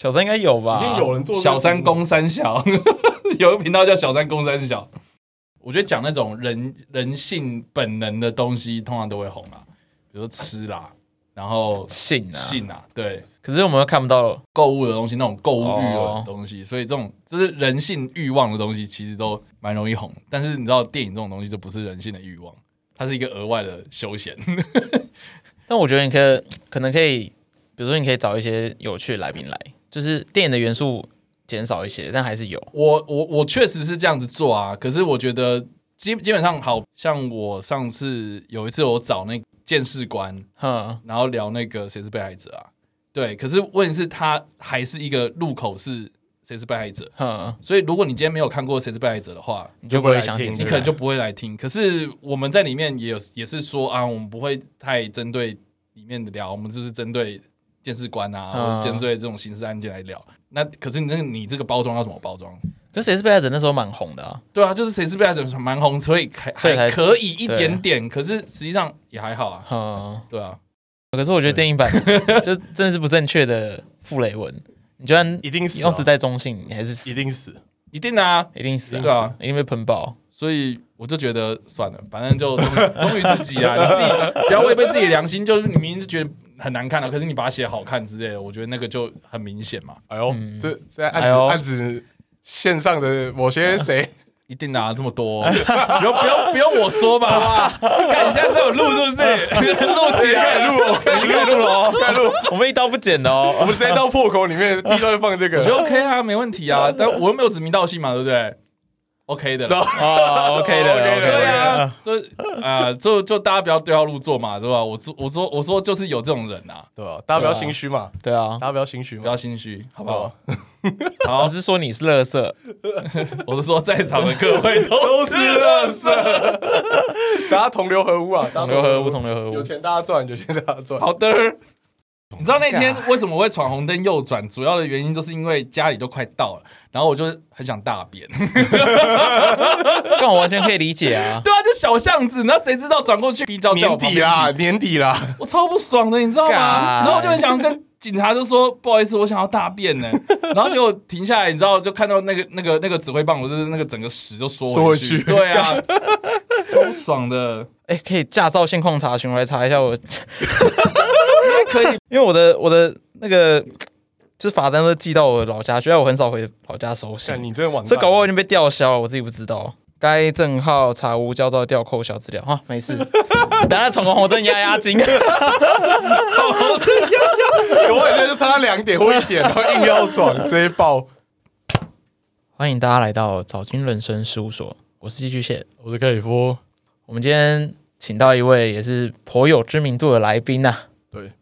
小三应该有吧？一定有人做小三公三小，有个频道叫小三公三小。我觉得讲那种人人性本能的东西，通常都会红啊，比如说吃啦，然后性啊，性啊，对。可是我们又看不到购物的东西，那种购物欲的东西，所以这种就是人性欲望的东西，其实都蛮容易红。但是你知道，电影这种东西就不是人性的欲望，它是一个额外的休闲。但我觉得你可以，可能可以，比如说你可以找一些有趣的来宾来，就是电影的元素减少一些，但还是有。我我我确实是这样子做啊，可是我觉得基基本上，好像我上次有一次我找那鉴识官，哼，然后聊那个谁是被害者啊？对，可是问题是，他还是一个入口是谁是被害者，哼，所以如果你今天没有看过谁是被害者的话，你就不会想听，你可能就不会来听。可是我们在里面也有也是说啊，我们不会太针对里面的聊，我们就是针对鉴识官啊，或者针对这种刑事案件来聊。那可是你那个你这个包装要怎么包装？可是谁是被害者那时候蛮红的啊。对啊，就是谁是被害者蛮红，所以还所以还可以一点点，可是实际上也还好啊。嗯，对啊。可是我觉得电影版 就真的是不正确的傅雷文，你就算一定死，用时代中性，你还是死一定死，一定的啊，一定死，对啊，一定被喷爆。所以我就觉得算了，反正就忠于自己啊，你自己不要违背自己的良心。就是你明明就觉得很难看了，可是你把它写好看之类的，我觉得那个就很明显嘛。哎呦，这这案子案子线上的某些谁？一定拿这么多，不用不用不用我说吧？看一下是有录是不是？录起来录，可以录哦，可以录。我们一刀不剪哦，我们直接到破口里面，第一段就放这个，我觉得 OK 啊，没问题啊。但我又没有指名道姓嘛，对不对？OK 的 啊，OK 的，OK 的，对啊，就啊，就就大家不要对号入座嘛，对吧？我说我说我说就是有这种人呐，对吧？大家不要心虚嘛，对啊，大家不要心虚，不要心虚，好不好？好，我是说你是乐色，我是说在场的各位都是乐色，大家同流合污啊，同流合污，同流合污，有钱大家赚，有钱大家赚。好的。你知道那天为什么会闯红灯右转？主要的原因就是因为家里都快到了，然后我就很想大便。但我完全可以理解啊。对啊，就小巷子，那谁知道转过去比较年底啦，年底啦，我超不爽的，你知道吗？然后我就很想跟警察就说 不好意思，我想要大便呢。然后结果停下来，你知道，就看到那个那个那个指挥棒，我就是那个整个屎就缩回去。对啊，超爽的。哎，可以驾照现况查询，我来查一下我。可以，因为我的我的那个就是罚单都寄到我老家，虽然我很少回老家收信。你这网，这搞不好已经被吊销了，我自己不知道。该证号查无驾照吊扣小资料，哈，没事。等下闯红灯压压惊，闯红灯压压惊，我感觉就差两点或一点，然后硬要闯，直接爆。欢迎大家来到早金人生事务所，我是寄居蟹，我是克里夫。我们今天请到一位也是颇有知名度的来宾呐、啊。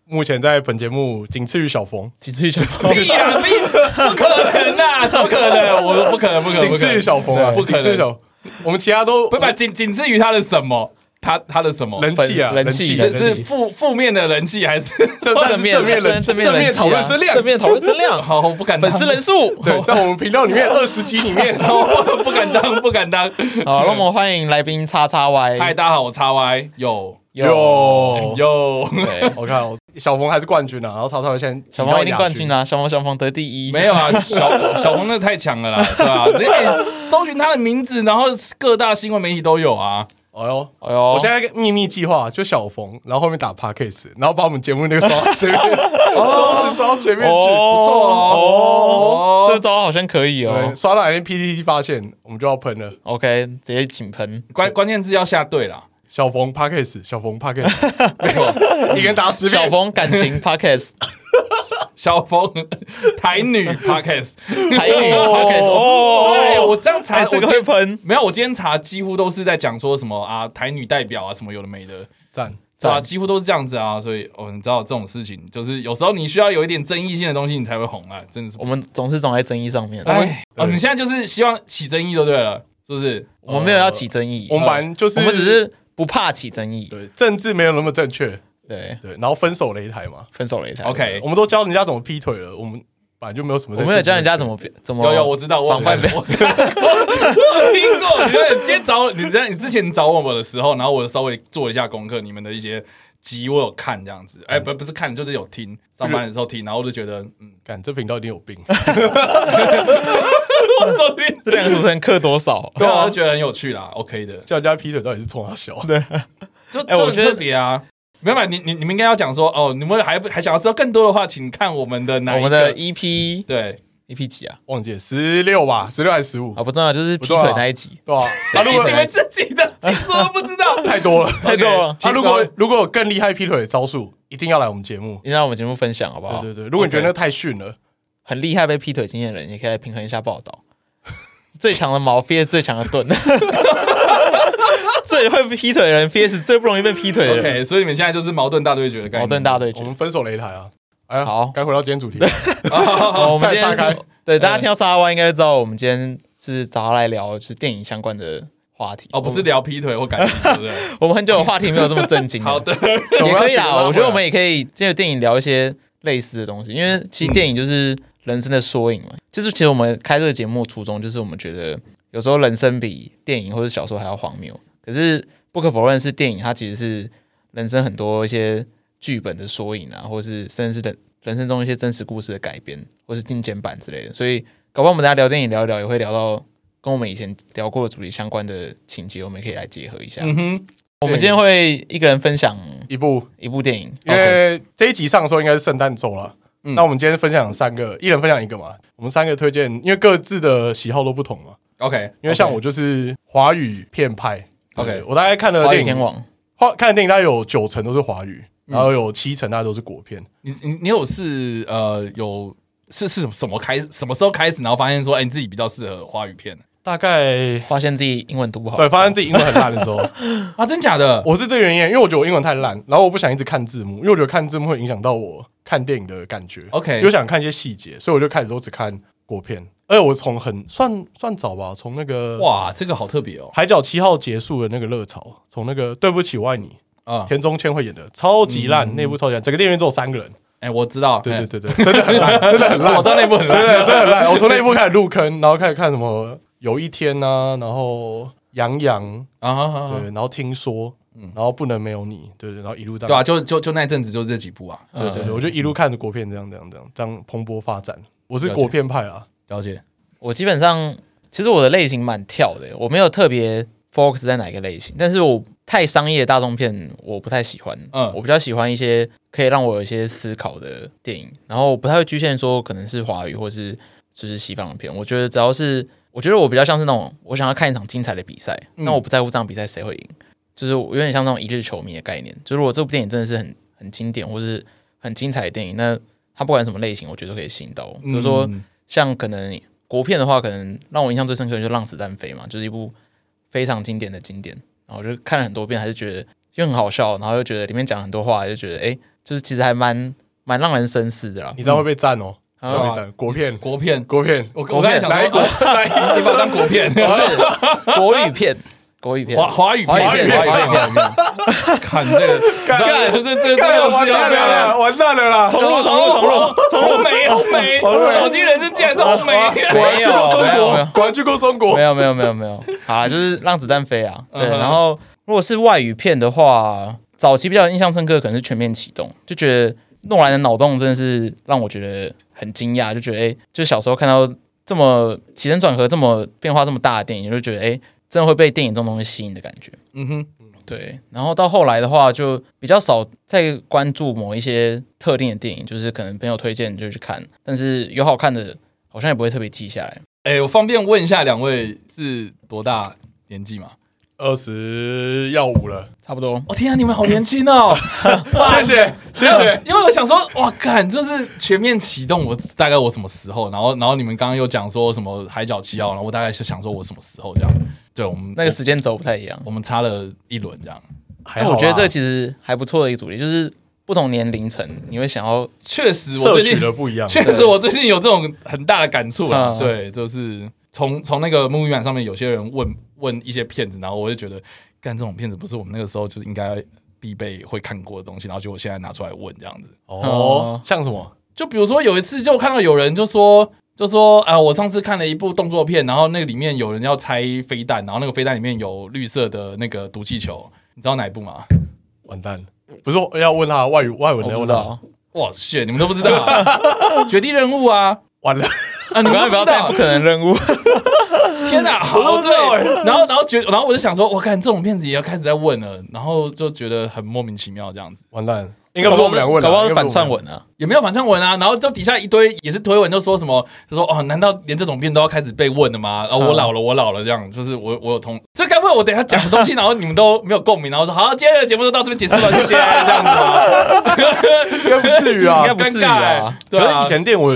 对，目前在本节目仅次于小冯，仅次于小冯，屁呀屁，不可能呐，怎么可能？我不可能，不可能，仅次于小冯啊，不可能。我们其他都不不，仅仅次于他的什么？他他的什么人气啊？人气是是负负面的人气还是正面正面人正面讨论声量？正面讨论声量？好，我不敢粉丝人数对，在我们频道里面二十集里面，不敢当，不敢当。好，那我们欢迎来宾叉叉 Y。嗨，大家好，我叉 Y 有。有有，对，我看小冯还是冠军啊，然后曹操现在小冯一定冠军啊，小冯小冯得第一，没有啊，小小冯那太强了啦，对吧？直接搜寻他的名字，然后各大新闻媒体都有啊。哎呦哎呦，我现在秘密计划就小冯，然后后面打 p a r k a s e 然后把我们节目那个刷前面，刷刷前面去，不错哦，这招好像可以哦。刷到哪天 PTT 发现，我们就要喷了。OK，直接请喷，关关键字要下对了。小冯 Podcast，小冯 Podcast，没错，一个人打十遍。小冯感情 Podcast，小冯台女 Podcast，台女 Podcast。哦，对我这样查，这个会喷。没有，我今天查几乎都是在讲说什么啊，台女代表啊，什么有的没的，赞，对吧？几乎都是这样子啊，所以哦，你知道这种事情，就是有时候你需要有一点争议性的东西，你才会红啊，真的是。我们总是总在争议上面。哎，哦，你现在就是希望起争议就对了，是不是？我们没有要起争议，我们反正就是，我们只是。不怕起争议，对，政治没有那么正确，对。对，然后分手擂台嘛，分手擂台，OK，我们都教人家怎么劈腿了，我们本来就没有什么，我没有教人家怎么怎么，有有我知道，我我听过，你看今天找你在你之前找我们的时候，然后我稍微做一下功课，你们的一些集我有看这样子，哎，不不是看，就是有听。上班的时候听，然后我就觉得，嗯，干这频道一定有病。我说这两个主持人课多少？对啊，我就觉得很有趣啦，OK 的。叫人家劈腿到底是冲他笑？对，就哎，我觉得特别啊。没办法，你你你们应该要讲说，哦，你们还还想要知道更多的话，请看我们的哪我们的 EP 对。EP 几啊？忘记十六吧，十六还是十五？啊，不重要，就是劈腿那一集，对吧？啊，如果你们自己的，其实我不知道，太多了，太多了。啊，如果如果有更厉害劈腿的招数，一定要来我们节目，一定要我们节目分享，好不好？对对对，如果你觉得那个太逊了，很厉害被劈腿经验的人，也可以来平衡一下报道。最强的矛 vs 最强的盾，最会劈腿的人 vs 最不容易被劈腿的人。OK，所以你们现在就是矛盾大对决的概念，矛盾大对决，我们分手擂台啊！哎，好，该回到今天主题。好，我们今天对大家听到沙湾应该知道，我们今天是找他来聊是电影相关的话题哦，不是聊劈腿或感情，对不对？我们很久的话题没有这么正经。好的，也可以啊。我觉得我们也可以借着电影聊一些类似的东西，因为其实电影就是人生的缩影嘛。就是其实我们开这个节目初衷，就是我们觉得有时候人生比电影或者小说还要荒谬。可是不可否认，是电影它其实是人生很多一些。剧本的缩影啊，或是甚至是的人生中一些真实故事的改编，或是精简版之类的，所以搞不好我们大家聊电影聊一聊，也会聊到跟我们以前聊过的主题相关的情节，我们可以来结合一下。嗯哼，我们今天会一个人分享一部一部电影，因为这一集上的时候应该是圣诞周了。嗯，那我们今天分享三个，一人分享一个嘛。我们三个推荐，因为各自的喜好都不同嘛。OK，因为像我就是华语片派。OK，我大概看了电影，天王，看的电影大概有九成都是华语。然后有七成，大家都是国片。你你你有是呃有是是什么开什么时候开始，然后发现说，哎，你自己比较适合华语片？大概发现自己英文读不好，对，发现自己英文很烂的时候 啊，真假的？我是这个原因，因为我觉得我英文太烂，然后我不想一直看字幕，因为我觉得看字幕会影响到我看电影的感觉。OK，又想看一些细节，所以我就开始都只看国片。而且我从很算算早吧，从那个哇，这个好特别哦，《海角七号》结束的那个热潮，从那个对不起我爱你。啊，田中千惠演的超级烂，那部超级烂，整个电影院只有三个人。哎，我知道，对对对对，真的很烂，真的很烂。我知道那部很烂，真的很烂。我从那部开始入坑，然后开始看什么有一天啊，然后杨洋啊，对，然后听说，嗯然后不能没有你，对对，然后一路到。对啊，就就就那阵子就这几部啊，对对对，我就一路看着国片这样这样这样这样蓬勃发展。我是国片派啊，了解。我基本上其实我的类型蛮跳的，我没有特别 focus 在哪一个类型，但是我。太商业大众片我不太喜欢，嗯，我比较喜欢一些可以让我有一些思考的电影，然后我不太会局限说可能是华语或是就是西方的片。我觉得只要是我觉得我比较像是那种我想要看一场精彩的比赛，那我不在乎这场比赛谁会赢，就是有点像那种一日球迷的概念。就如果这部电影真的是很很经典或是很精彩的电影，那它不管什么类型，我觉得都可以吸引到我。比如说像可能国片的话，可能让我印象最深刻的就是《让子弹飞》嘛，就是一部非常经典的经典。然后就看了很多遍，还是觉得又很好笑，然后又觉得里面讲很多话，就觉得哎，就是其实还蛮蛮让人深思的啦。你知道会被赞哦，赞。国片，国片，国片。我我刚才想说，你把它当国片，不 是国语片，国语片，华华语华语片，华语片。看这个，看这这这这完蛋了，完蛋了啦！重录，重录，重录，重美，红梅，手机人生竟然是红梅，果然去过中国，果然去过中国，没有，没有，没有，没有。啊，就是让子弹飞啊！对，然后如果是外语片的话，早期比较印象深刻可能是全面启动，就觉得诺兰的脑洞真的是让我觉得很惊讶，就觉得哎，就小时候看到这么起承转合、这么变化这么大的电影，就觉得哎，真的会被电影这种东西吸引的感觉。嗯哼，对。然后到后来的话，就比较少再关注某一些特定的电影，就是可能朋友推荐就去看，但是有好看的，好像也不会特别记下来。哎，我方便问一下两位是多大年纪吗？二十要五了，差不多。我天啊，你们好年轻哦！谢谢 谢谢。因为我想说，哇，看就是全面启动，我大概我什么时候？然后然后你们刚刚又讲说什么海角七号，然后我大概是想说我什么时候这样？对我们那个时间轴不太一样，我们差了一轮这样。还我觉得这其实还不错的一个主题，就是。不同年龄层，你会想要确实我最近摄取的不一样。确实，我最近有这种很大的感触啊。对，就是从从那个 movie 版上面，有些人问问一些片子，然后我就觉得，干这种片子不是我们那个时候就是应该必备会看过的东西，然后就我现在拿出来问这样子。哦，像什么？就比如说有一次，就看到有人就说，就说啊，我上次看了一部动作片，然后那个里面有人要拆飞弹，然后那个飞弹里面有绿色的那个毒气球，你知道哪一部吗？完蛋了。不是要问他外语外文的，问他。哇塞，你们都不知道 绝地任务啊！完了啊！你们不要带不可能任务。天哪，好对。然后，然后觉，然后我就想说，我看这种骗子也要开始在问了，然后就觉得很莫名其妙，这样子。完蛋。应该不是我们俩问，搞不好是反串文啊，也没有反串文啊。然后就底下一堆也是推文，就说什么，就说哦，难道连这种片都要开始被问的吗？哦，我老了，我老了，这样就是我我有同，这该不会我等下讲的东西，然后你们都没有共鸣，然后说好，今天的节目就到这边结束了，谢谢，这样子吗？应该不至于啊，应该不至于啊。对啊，以前电我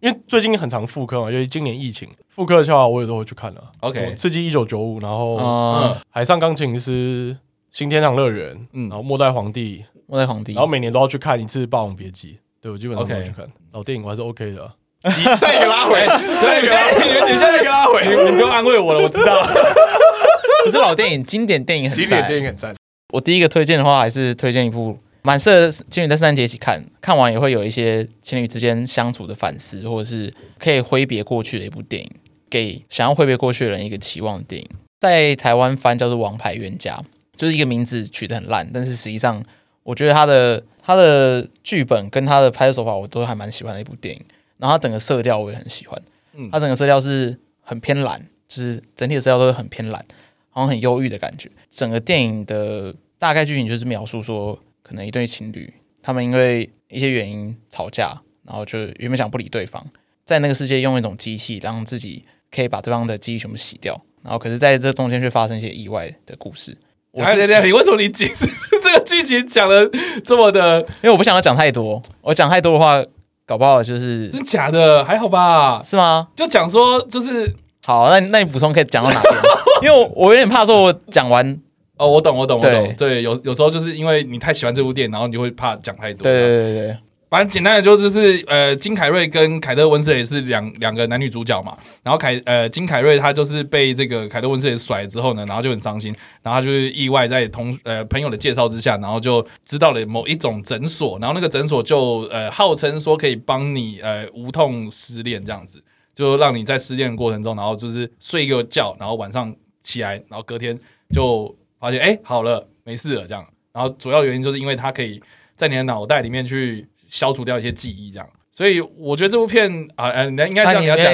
因为最近很常复刻嘛，因为今年疫情复刻的笑话我也都会去看了。OK，刺激一九九五，然后海上钢琴师、新天堂乐园，嗯，然后末代皇帝。末代皇帝，然后每年都要去看一次《霸王别姬》，对我基本上都会去看老电影，我还是 OK 的。再一个拉回，对，你现在你现在一个拉回，你不用安慰我了，我知道。可是老电影，经典电影很经典电影很赞。我第一个推荐的话，还是推荐一部蛮适合情侣在圣诞节一起看，看完也会有一些情侣之间相处的反思，或者是可以挥别过去的一部电影，给想要挥别过去的人一个期望的电影。在台湾翻叫做《王牌冤家》，就是一个名字取得很烂，但是实际上。我觉得他的他的剧本跟他的拍摄手法，我都还蛮喜欢的一部电影。然后他整个色调我也很喜欢，嗯，他整个色调是很偏蓝，就是整体的色调都是很偏蓝，好像很忧郁的感觉。整个电影的大概剧情就是描述说，可能一对情侣他们因为一些原因吵架，然后就原本想不理对方，在那个世界用一种机器让自己可以把对方的记忆全部洗掉，然后可是在这中间却发生一些意外的故事。我这样，你为什么你解释 这个剧情讲的这么的？因为我不想要讲太多，我讲太多的话，搞不好就是真假的，还好吧？是吗？就讲说就是好，那那你补充可以讲到哪边？因为我我有点怕说，我讲完哦，我懂，我懂，我懂。对，有有时候就是因为你太喜欢这部电影，然后你就会怕讲太多。对对对对。反正简单的就是是呃，金凯瑞跟凯特温斯也是两两个男女主角嘛。然后凯呃金凯瑞他就是被这个凯特温斯也甩了之后呢，然后就很伤心，然后他就是意外在同呃朋友的介绍之下，然后就知道了某一种诊所，然后那个诊所就呃号称说可以帮你呃无痛失恋这样子，就让你在失恋的过程中，然后就是睡一个觉，然后晚上起来，然后隔天就发现哎好了没事了这样。然后主要原因就是因为它可以在你的脑袋里面去。消除掉一些记忆，这样，所以我觉得这部片啊，呃，应该应该这样你要讲，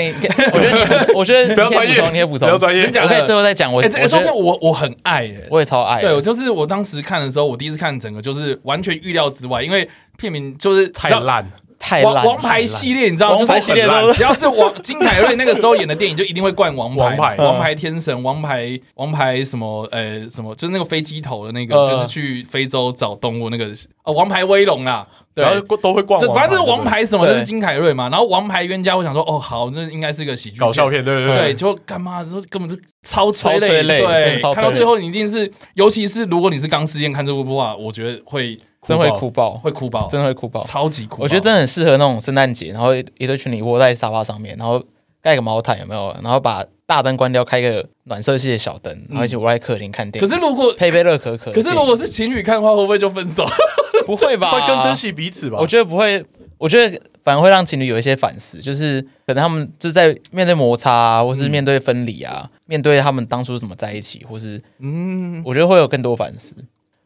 我觉得，我觉得不要专业，你也补充，不要专业，我可以最后再讲。我，我觉得我我很爱，哎，我也超爱。对，我就是我当时看的时候，我第一次看整个就是完全预料之外，因为片名就是太烂，太烂。王牌系列你知道，王牌系列都只要是王金凯瑞那个时候演的电影，就一定会冠王牌，王牌天神，王牌王牌什么，呃，什么，就是那个飞机头的那个，就是去非洲找动物那个，哦，王牌威龙啊。对，都会逛。反正就是王牌什么，就是金凯瑞嘛。然后王牌冤家，我想说，哦，好，这应该是个喜剧搞笑片，对对对。对，就干嘛？这根本就超催泪，对，看到最后你一定是，尤其是如果你是刚失恋看这部的话，我觉得会真会哭爆，会哭爆，真的会哭爆，超级哭。我觉得真的很适合那种圣诞节，然后一堆情侣窝在沙发上面，然后盖个毛毯，有没有？然后把大灯关掉，开个暖色系的小灯，然后一起窝在客厅看电影。可是如果配杯热可可，可是如果是情侣看的话，会不会就分手？不会吧？会更珍惜彼此吧？我觉得不会，我觉得反而会让情侣有一些反思，就是可能他们就在面对摩擦啊，或是面对分离啊，嗯、面对他们当初怎么在一起，或是嗯，我觉得会有更多反思。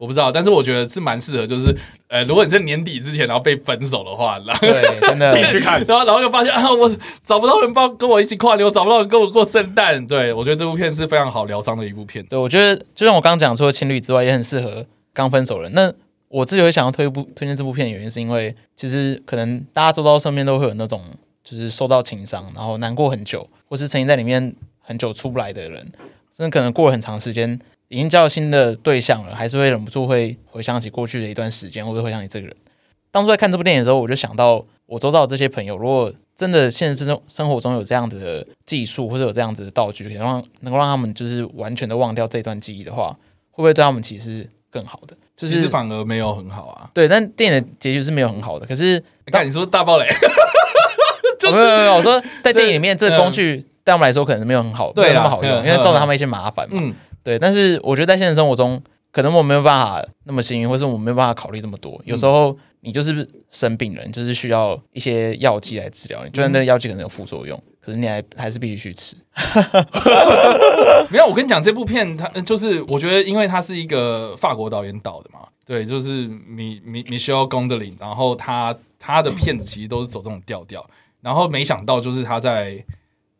我不知道，但是我觉得是蛮适合，就是呃，如果你在年底之前然后被分手的话，然后对，真的 继续看，然后然后就发现啊，我找不到人帮跟我一起跨年，我找不到人跟我过圣诞。对，我觉得这部片是非常好疗伤的一部片。对，我觉得就像我刚刚讲，除了情侣之外，也很适合刚分手人。那我自己会想要推部推荐这部片的原因，是因为其实可能大家周遭身边都会有那种就是受到情伤，然后难过很久，或是曾经在里面很久出不来的人，甚至可能过了很长时间，已经交了新的对象了，还是会忍不住会回想起过去的一段时间，或者回想起这个人。当初在看这部电影的时候，我就想到我周遭的这些朋友，如果真的现实生生活中有这样的技术，或者有这样子的道具，可以让能够让他们就是完全的忘掉这段记忆的话，会不会对他们其实更好的？就是其实反而没有很好啊，对，但电影的结局是没有很好的。可是，看你是不是大爆雷，没有没有没有，我说在电影里面这个工具对他们来说可能没有很好，没有那么好用，因为造成他们一些麻烦嘛。嗯，对。但是我觉得在现实生活中，可能我没有办法那么幸运，或是我没有办法考虑这么多。有时候你就是生病人，就是需要一些药剂来治疗你，就算那个药剂可能有副作用，嗯、可是你还还是必须去吃。没有，我跟你讲，这部片它就是我觉得，因为它是一个法国导演导的嘛，对，就是米米 Michel Gondry，然后他他的片子其实都是走这种调调，然后没想到就是他在。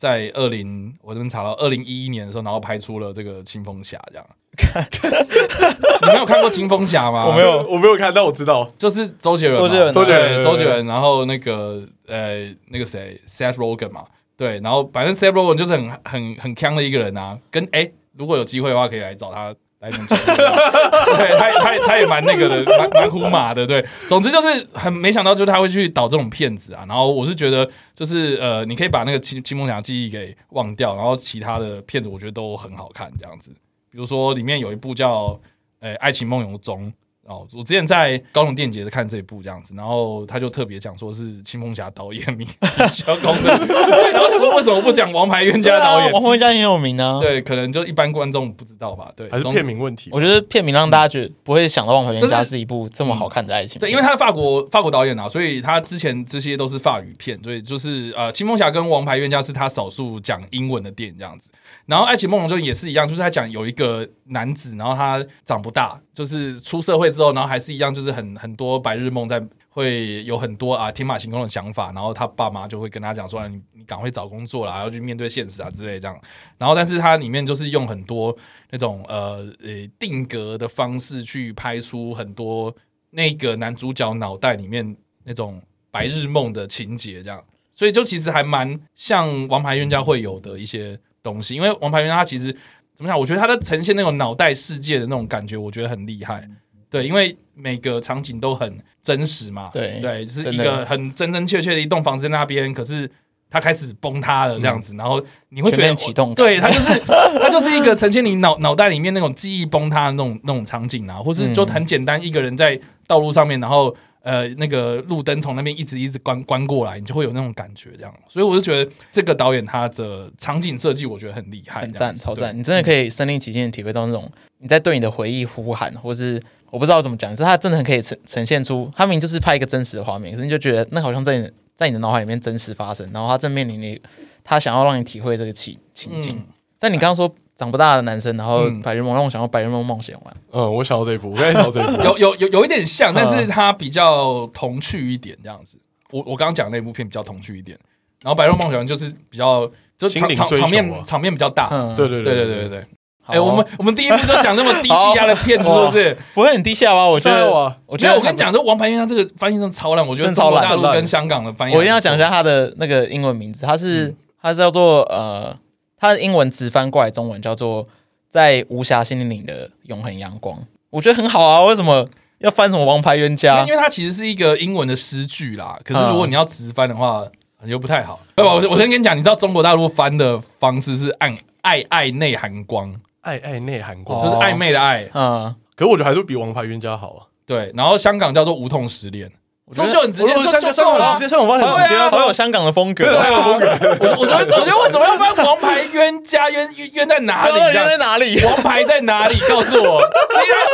在二零，我这边查到二零一一年的时候，然后拍出了这个《青蜂侠》这样。你没有看过《青蜂侠》吗？我没有，我没有看，但我知道，就是周杰伦，周杰伦，周杰伦，周杰伦。然后那个呃，那个谁，Seth Rogen 嘛，对。然后反正 Seth Rogen 就是很很很强的一个人啊。跟哎、欸，如果有机会的话，可以来找他。来点钱，对，他他他也蛮那个的，蛮蛮虎马的，对。总之就是很没想到，就是他会去导这种片子啊。然后我是觉得，就是呃，你可以把那个青青梦想记忆给忘掉，然后其他的片子我觉得都很好看，这样子。比如说里面有一部叫《呃爱情梦游中》。哦，我之前在高雄电影节看这一部这样子，然后他就特别讲说是青蜂侠导演名小公的，然后他说为什么不讲王牌冤家导演？啊、王牌冤家很有名啊，对，可能就一般观众不知道吧，对，还是片名问题。我觉得片名让大家觉得不会想到王牌冤家是一部这么好看的爱情、嗯。对，因为他是法国法国导演啊，所以他之前这些都是法语片，所以就是呃，青蜂侠跟王牌冤家是他少数讲英文的电影这样子。然后爱情梦龙就也是一样，就是他讲有一个男子，然后他长不大，就是出社会之后，然后还是一样。就是很很多白日梦，在会有很多啊天马行空的想法，然后他爸妈就会跟他讲说：“你你赶快找工作啦，要去面对现实啊之类这样。”然后，但是他里面就是用很多那种呃呃定格的方式去拍出很多那个男主角脑袋里面那种白日梦的情节，这样，所以就其实还蛮像《王牌冤家》会有的一些东西。因为《王牌冤家》其实怎么讲？我觉得他的呈现那种脑袋世界的那种感觉，我觉得很厉害。对，因为每个场景都很真实嘛，对对，就是一个很真真切切的一栋房子在那边，可是它开始崩塌了这样子，嗯、然后你会觉得启动，对，它就是它就是一个呈现你脑脑袋里面那种记忆崩塌的那种那种场景啊，或是就很简单，一个人在道路上面，然后呃那个路灯从那边一直一直关关过来，你就会有那种感觉这样，所以我就觉得这个导演他的场景设计我觉得很厉害，很赞，超赞，你真的可以身临其境的体会到那种你在对你的回忆呼喊，或是。我不知道怎么讲，就是他真的很可以呈呈现出，他明明就是拍一个真实的画面，可是你就觉得那好像在你在你的脑海里面真实发生，然后他正面临你，他想要让你体会这个情情境。嗯、但你刚刚说长不大的男生，然后白日梦让我想到白日梦冒险玩。嗯，我想到这一部，我刚才想到这一部，有有有有一点像，但是它比较童趣一点这样子。我我刚刚讲那部片比较童趣一点，然后白日梦冒险王就是比较就场场场面场面比较大。嗯，对对对对对对对。哎，我们我们第一部都讲那么低气压的片子，是不是？不会很低气压吗？我觉得，我。觉得我跟你讲，这《王牌冤家》这个翻译真的超烂，我觉得超烂大陆跟香港的翻译，我一定要讲一下它的那个英文名字，它是它是叫做呃，它的英文直翻过来中文叫做“在无暇心灵的永恒阳光”，我觉得很好啊。为什么要翻什么《王牌冤家》？因为它其实是一个英文的诗句啦。可是如果你要直翻的话，又不太好。对吧？我我先跟你讲，你知道中国大陆翻的方式是按“爱爱内含光”。爱爱内涵光，就是暧昧的爱，嗯，可是我觉得还是比王牌冤家好啊。对，然后香港叫做无痛失恋，是不是很直接？香港，香港直接，香港翻很直接，好有香港的风格，好有风格。我我觉得，我觉得为什么要翻王牌冤家？冤冤在哪里？冤在哪里？王牌在哪里？告诉我。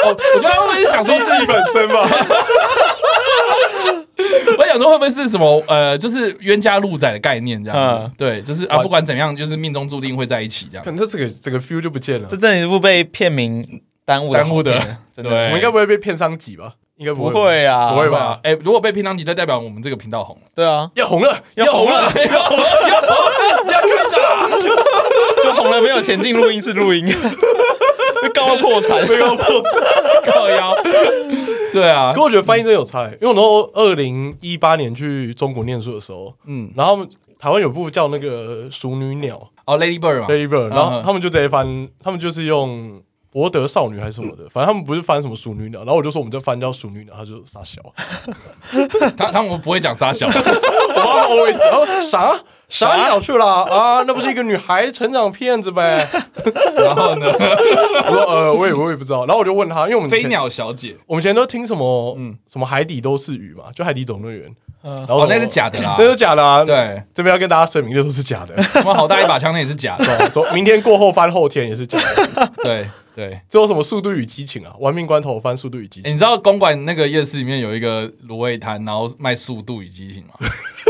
我我觉得他会不会是想说自己本身吧。我想说会不会是什么呃，就是冤家路窄的概念这样子？对，就是啊，不管怎样，就是命中注定会在一起这样。可能这这个这个 feel 就不见了。这真的是不被片名耽误耽误的，真的。我们应该不会被片商挤吧？应该不会啊，不会吧？哎，如果被平常级，就代表我们这个频道红了。对啊，要红了，要红了，要红了，要看的，就红了，没有前进录音室录音，高到破产，高到破产，高腰。对啊，可我觉得翻译真有差，因为我那时候二零一八年去中国念书的时候，嗯，然后台湾有部叫那个《熟女鸟》哦，Lady Bird 嘛，Lady Bird，然后他们就直接翻，他们就是用博德少女还是什么的，反正他们不是翻什么熟女鸟，然后我就说我们这翻叫熟女鸟，他就傻笑，他他们不会讲傻笑，我妈 always 啥？啥鸟去了啊？那不是一个女孩成长片子呗？然后呢？我说呃，我也我也不知道。然后我就问他，因为我们飞鸟小姐，我们以前都听什么嗯什么海底都是鱼嘛，就海底总动员。然后那是假的啦，那是假的啊。对，这边要跟大家声明，那都是假的。什么好大一把枪，那也是假的。说明天过后翻后天也是假的。对，对，这有什么《速度与激情》啊？玩命关头翻《速度与激情》。你知道公馆那个夜市里面有一个卤味摊，然后卖《速度与激情》吗？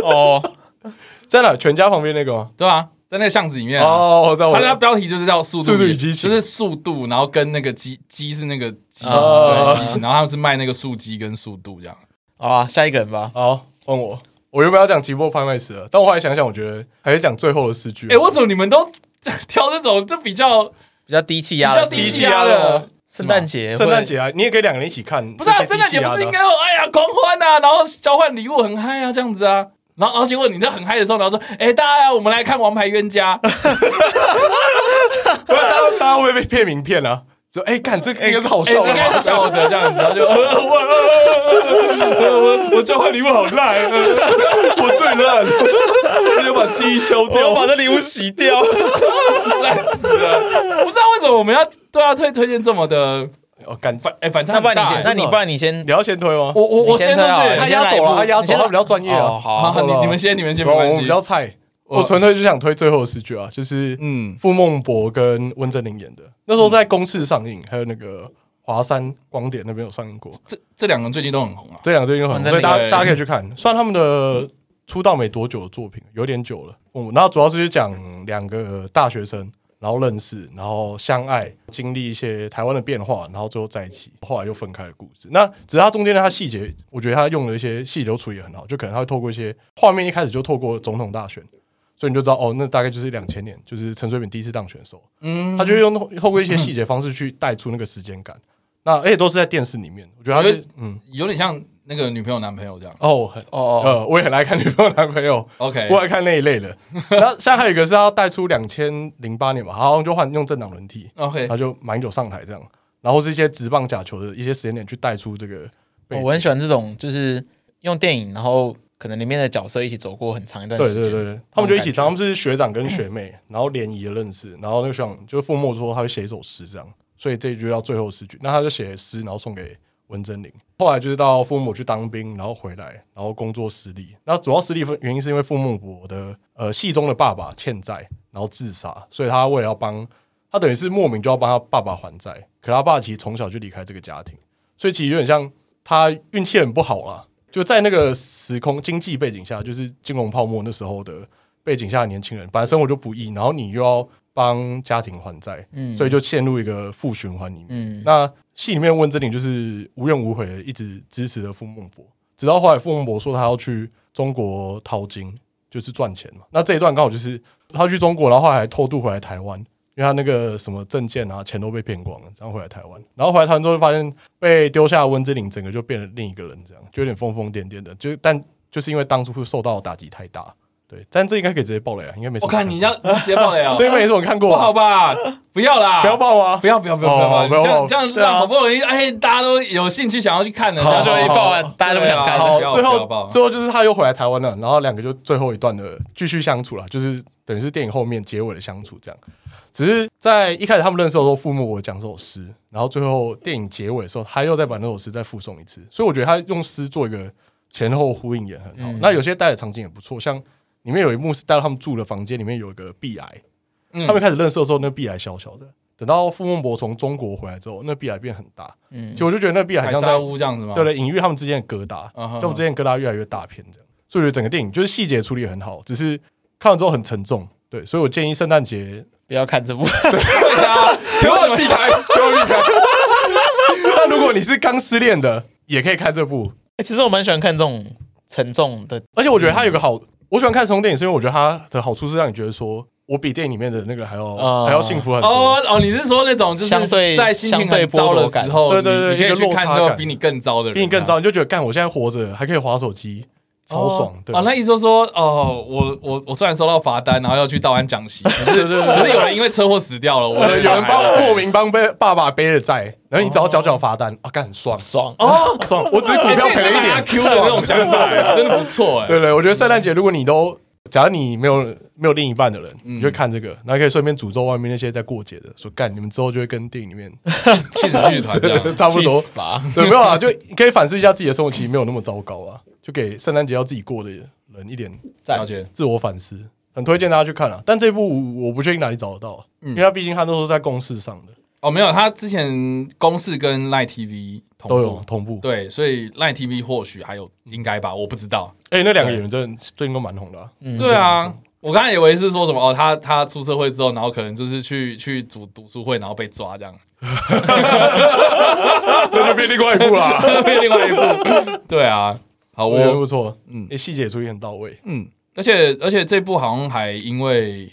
哦，在哪？全家旁边那个吗？对啊，在那个巷子里面、啊。哦，我知道。它那标题就是叫速度与激情，就是速度，然后跟那个鸡鸡是那个鸡、哦、对激情，然后他们是卖那个素鸡跟速度这样。好啊，下一个人吧。好，问我。我原本要讲吉波拍卖师了，但我后来想想，我觉得还是讲最后的四句。哎，为什么你们都 挑这种就比较比较低气压、比较低气压的？圣诞节，圣诞节啊，你也可以两个人一起看。不是啊，圣诞节不是应该要哎呀狂欢啊，然后交换礼物很嗨啊，这样子啊。然后，然后结果你在很嗨的时候，然后说：“哎，大家我们来看《王牌冤家》。”大家大家会不会被骗名片啊？说：“哎，看这个应该是好笑的，应该是笑的这样子。”然后就我我交换礼物好烂，我最烂，把记忆消掉，我把这礼物洗掉，烂死了。不知道为什么我们要对他推推荐这么的。哦，反哎，反正那不然你先，那你不然你先，你要先推吗？我我我先推，他压走了，他压走，他比较专业啊。好，你你们先，你们先，没关系。我比较菜，我纯粹就想推最后的四句啊，就是嗯，傅孟博跟温贞菱演的，那时候在公视上映，还有那个华山光点那边有上映过。这这两个最近都很红啊，这两个最近很红，所以大家大家可以去看。虽然他们的出道没多久的作品，有点久了。嗯，然后主要是讲两个大学生。然后认识，然后相爱，经历一些台湾的变化，然后最后在一起，后来又分开的故事。那只是他中间的他细节，我觉得他用了一些细流处理很好，就可能他会透过一些画面，一开始就透过总统大选，所以你就知道哦，那大概就是两千年，就是陈水扁第一次当选的时候，嗯，他就用透过一些细节方式去带出那个时间感。那而且都是在电视里面，我觉得他就嗯，有点像。那个女朋友男朋友这样。哦，很哦呃，我也很爱看女朋友男朋友，OK，我爱看那一类的。然后现在还有一个是要带出两千零八年吧，好像就换用政党轮替，OK，他就马英九上台这样，然后是一些直棒假球的一些时间点去带出这个。我很喜欢这种，就是用电影，然后可能里面的角色一起走过很长一段时间，对对对，他们就一起，他们是学长跟学妹，然后联谊的认识，然后那个学长就傅孟说他会写一首诗这样，所以这一句叫最后诗句，那他就写诗，然后送给。温贞菱后来就是到父母去当兵，然后回来，然后工作失利。那主要失利原因是因为父母，我的呃戏中的爸爸欠债，然后自杀，所以他为了要帮他，等于是莫名就要帮他爸爸还债。可他爸其实从小就离开这个家庭，所以其实有点像他运气很不好啦。就在那个时空经济背景下，就是金融泡沫那时候的背景下年轻人，本来生活就不易，然后你又要帮家庭还债，嗯，所以就陷入一个负循环里面。嗯，那。戏里面温贞菱就是无怨无悔的一直支持着傅孟博，直到后来傅孟博说他要去中国淘金，就是赚钱嘛。那这一段刚好就是他去中国，然后后来还偷渡回来台湾，因为他那个什么证件啊钱都被骗光了，这样回来台湾。然后回来台湾之后发现被丢下温贞菱，整个就变了另一个人，这样就有点疯疯癫癫的。就但就是因为当初会受到打击太大。对，但这应该可以直接爆雷啊，应该没什么。我看你要直接爆雷啊，这一本也是我看过，不好吧？不要啦，不要爆啊！不要不要不要不要！这样这样子好不容易哎，大家都有兴趣想要去看的，然后就一爆完，大家都不想看。最后最后就是他又回来台湾了，然后两个就最后一段的继续相处了，就是等于是电影后面结尾的相处这样。只是在一开始他们认识的时候，父母我讲这首诗，然后最后电影结尾的时候，他又再把那首诗再附送一次，所以我觉得他用诗做一个前后呼应也很好。那有些带的场景也不错，像。里面有一幕是带到他们住的房间，里面有一个壁癌。嗯、他们开始认识的时候，那壁癌小小的。等到傅孟博从中国回来之后，那壁癌变很大。嗯，其实我就觉得那壁癌像在屋这样子吗？对了，隐喻他们之间的疙瘩，就我们之间疙瘩越来越大片这样。所以我觉得整个电影就是细节处理很好，只是看完之后很沉重。对，所以我建议圣诞节不要看这部，对啊，千万避开，千万避开。那如果你是刚失恋的，也可以看这部。哎、欸，其实我蛮喜欢看这种沉重的，而且我觉得它有个好。我喜欢看这种电影，是因为我觉得它的好处是让你觉得说，我比电影里面的那个还要、uh, 还要幸福很多。哦哦，你是说那种就是在心情很糟的时候，对对对，你可以去看那个比你更糟的人，比你更糟，你就觉得干，我现在活着还可以划手机。超爽！对啊，那意思说说哦，我我我虽然收到罚单，然后要去道安讲习，可是可是有人因为车祸死掉了，我有人帮莫名帮背爸爸背了债，然后你只要缴缴罚单啊，干很爽爽 哦爽！我只是股票赔了一点，Q 的那种想法，真的不错哎。对对，我觉得圣诞节如果你都，假如你没有没有另一半的人，你就看这个，然后可以顺便诅咒外面那些在过节的，说干你们之后就会跟电影里面 去死剧团这样，差不多吧？对，没有啊，就可以反思一下自己的生活，其实没有那么糟糕啊，就给圣诞节要自己过的人。一点了解自我反思，很推荐大家去看啊。但这部我不确定哪里找得到，因为它毕竟它都是在公式上的。哦，没有，他之前公式跟 Line TV 同都有同步，对，所以 Line TV 或许还有应该吧，我不知道。哎，那两个演员真的最近都蛮红的。嗯，对啊，我刚才以为是说什么哦，他他出社会之后，然后可能就是去去组读书会，然后被抓这样。那就变另外一部了，变另外一部。对啊，好，我觉得不错，嗯，细节处理很到位，嗯，而且而且这部好像还因为。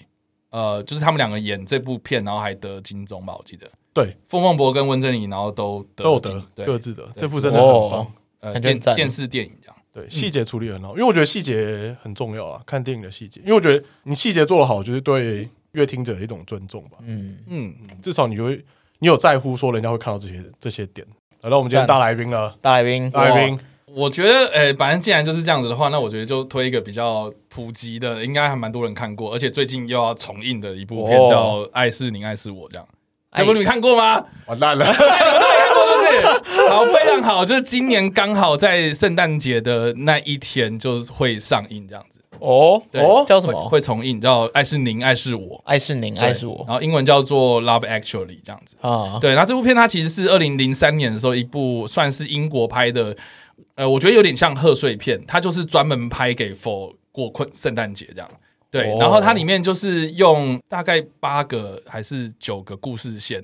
呃，就是他们两个演这部片，然后还得金钟吧，我记得。对，傅孟博跟温贞菱，然后都都有得各自的。这部真的很棒，呃，电电视电影这样。对，细节处理很好，因为我觉得细节很重要啊。看电影的细节，因为我觉得你细节做得好，就是对乐听者的一种尊重吧。嗯嗯，至少你会，你有在乎说人家会看到这些这些点。来到我们今天大来宾了，大来宾，大来宾。我觉得，呃、欸，反正既然就是这样子的话，那我觉得就推一个比较普及的，应该还蛮多人看过，而且最近又要重映的一部片叫《爱是你，爱是我》这样。这部你看过吗？完蛋了，看过是不是？好，非常好，就是今年刚好在圣诞节的那一天就会上映这样子。哦，对哦，叫什么？会重映叫《爱是您，爱是我》，爱是您，爱是我。然后英文叫做《Love Actually》这样子啊。对，那这部片它其实是二零零三年的时候一部算是英国拍的。呃，我觉得有点像贺岁片，它就是专门拍给 for 过困圣诞节这样。对，哦、然后它里面就是用大概八个还是九个故事线，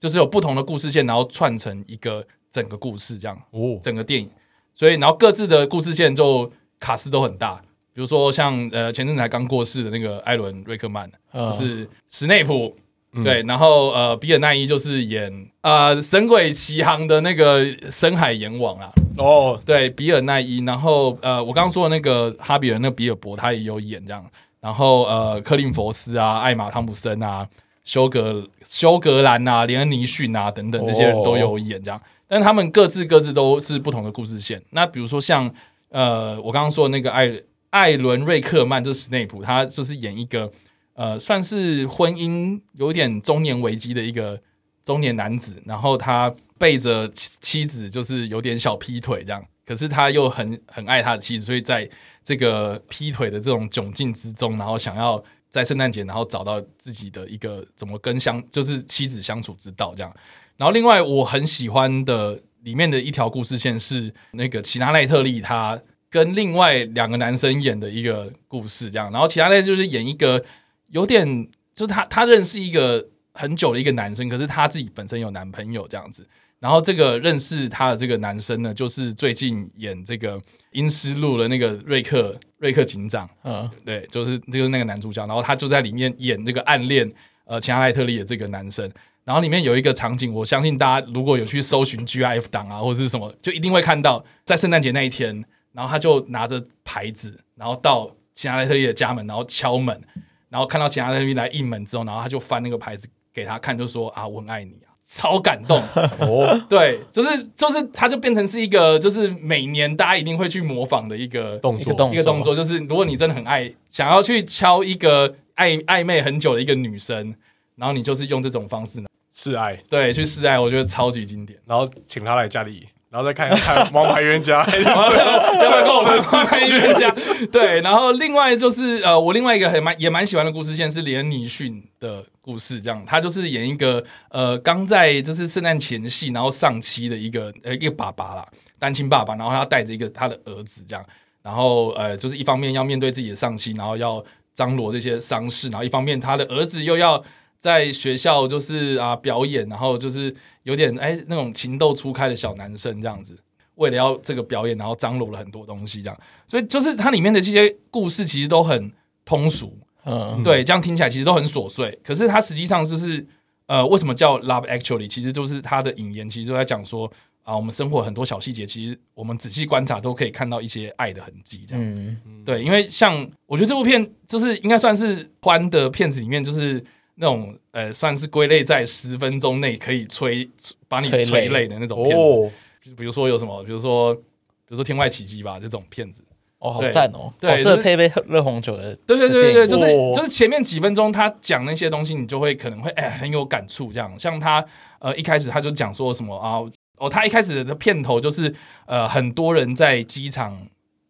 就是有不同的故事线，然后串成一个整个故事这样。哦，整个电影，所以然后各自的故事线就卡斯都很大，比如说像呃前阵子才刚过世的那个艾伦瑞克曼，嗯、就是史内普。对，然后呃，比尔奈伊就是演呃《神鬼奇航》的那个深海阎王啊。哦，对，比尔奈伊。然后呃，我刚刚说的那个哈比人，那个比尔博他也有演这样。然后呃，克林佛斯啊，艾玛汤普森啊，休格休格兰啊，连恩尼逊啊等等这些人都有演这样。但他们各自各自都是不同的故事线。那比如说像呃，我刚刚说的那个艾艾伦瑞克曼，就是史内普，他就是演一个。呃，算是婚姻有点中年危机的一个中年男子，然后他背着妻妻子，就是有点小劈腿这样，可是他又很很爱他的妻子，所以在这个劈腿的这种窘境之中，然后想要在圣诞节，然后找到自己的一个怎么跟相就是妻子相处之道这样。然后另外我很喜欢的里面的一条故事线是那个齐拉奈特利他跟另外两个男生演的一个故事这样，然后齐拉奈就是演一个。有点，就是他他认识一个很久的一个男生，可是他自己本身有男朋友这样子。然后这个认识他的这个男生呢，就是最近演这个《阴尸路》的那个瑞克瑞克警长，嗯，对，就是就是那个男主角。然后他就在里面演这个暗恋呃钱艾特利的这个男生。然后里面有一个场景，我相信大家如果有去搜寻 GIF 档啊或者是什么，就一定会看到，在圣诞节那一天，然后他就拿着牌子，然后到钱艾特利的家门，然后敲门。然后看到其他人来应门之后，然后他就翻那个牌子给他看，就说啊，我很爱你啊，超感动 哦。对，就是就是，它就变成是一个，就是每年大家一定会去模仿的一个动作，一个动作，就是如果你真的很爱，想要去敲一个暧暧昧很久的一个女生，然后你就是用这种方式呢，示爱，对，去示爱，我觉得超级经典。然后请他来家里。然后再看一看《王牌冤家》，最后最后的《王牌冤家》。对，然后另外就是呃，我另外一个很蛮也蛮喜欢的故事线是连恩尼逊的故事，这样他就是演一个呃刚在就是圣诞前夕然后丧妻的一个呃一个爸爸啦，单亲爸爸，然后他带着一个他的儿子这样，然后呃就是一方面要面对自己的丧妻，然后要张罗这些丧事，然后一方面他的儿子又要。在学校就是啊表演，然后就是有点哎那种情窦初开的小男生这样子，为了要这个表演，然后张罗了很多东西这样，所以就是它里面的这些故事其实都很通俗，嗯，对，这样听起来其实都很琐碎，可是它实际上就是呃为什么叫 Love Actually，其实就是它的引言，其实都在讲说啊我们生活很多小细节，其实我们仔细观察都可以看到一些爱的痕迹这样，嗯，对，因为像我觉得这部片就是应该算是欢的片子里面就是。那种呃，算是归类在十分钟内可以催把你催泪的那种片子，哦、比如说有什么，比如说比如说《天外奇迹》吧，这种片子哦，好赞哦，对，适合配杯热红酒的，对对对对，就是就是前面几分钟他讲那些东西，你就会可能会哎很有感触，这样，像他呃一开始他就讲说什么啊，哦，他一开始的片头就是呃很多人在机场。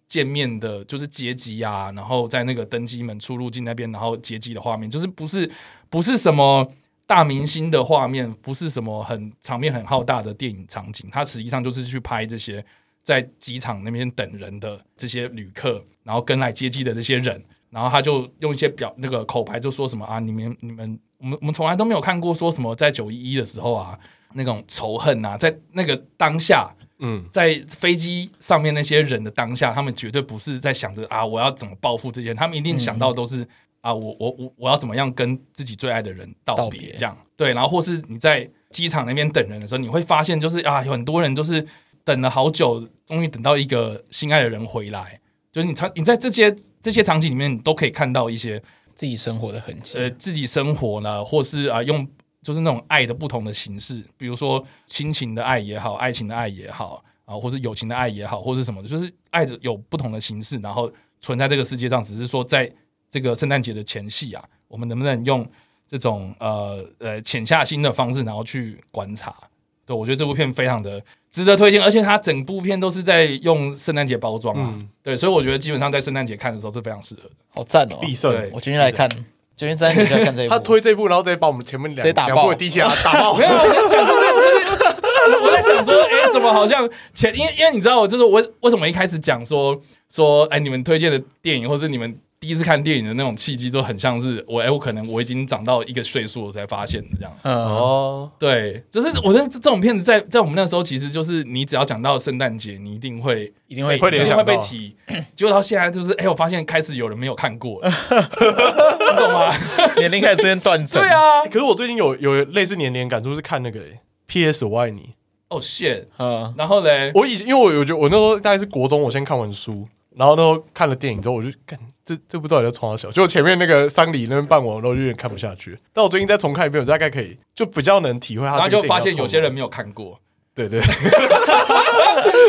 见面的就是接机啊，然后在那个登机门出入境那边，然后接机的画面，就是不是不是什么大明星的画面，不是什么很场面很浩大的电影场景，他实际上就是去拍这些在机场那边等人的这些旅客，然后跟来接机的这些人，然后他就用一些表那个口牌就说什么啊，你们你们我们我们从来都没有看过说什么在九一一的时候啊那种仇恨啊，在那个当下，嗯，在飞机上面那些人的当下，他们绝对不是在想着啊我要怎么报复这些人，他们一定想到都是。啊，我我我我要怎么样跟自己最爱的人道别？这样对，然后或是你在机场那边等人的时候，你会发现就是啊，有很多人就是等了好久，终于等到一个心爱的人回来。就是你场你在这些这些场景里面，你都可以看到一些自己生活的痕迹。呃，自己生活呢，或是啊，用就是那种爱的不同的形式，比如说亲情的爱也好，爱情的爱也好啊，或是友情的爱也好，或是什么的，就是爱的有不同的形式，然后存在这个世界上，只是说在。这个圣诞节的前夕啊，我们能不能用这种呃呃潜下心的方式，然后去观察？对，我觉得这部片非常的值得推荐，而且它整部片都是在用圣诞节包装啊。嗯、对，所以我觉得基本上在圣诞节看的时候是非常适合的。好赞哦！必胜，我今天来看，今天在 看这一部。他推这部，然后直接把我们前面两两部的地下打爆。没有，我跟你讲，就是就是我在想说，哎、欸，怎么好像前因为因为你知道，我就是我为什么一开始讲说说，哎，你们推荐的电影，或是你们。第一次看电影的那种契机，都很像是我哎、欸，我可能我已经长到一个岁数，我才发现的这样。哦，对，就是我觉得这种片子在在我们那时候，其实就是你只要讲到圣诞节，你一定会一定会会联想到被提。结果到现在就是哎、欸，我发现开始有人没有看过了，你懂吗？年龄开始出现断层。对啊，可是我最近有有类似年龄感就，是看那个、欸、P.S. 我爱你。哦、oh,，shit，嗯，然后嘞，我以前因为我我觉得我那时候大概是国中，我先看完书。然后都，看了电影之后，我就看这这部到底在从哪小？就前面那个桑里那边办完，然后就有点看不下去。但我最近再重看一遍，我大概可以就比较能体会他。然后就发现有些人没有看过，对对。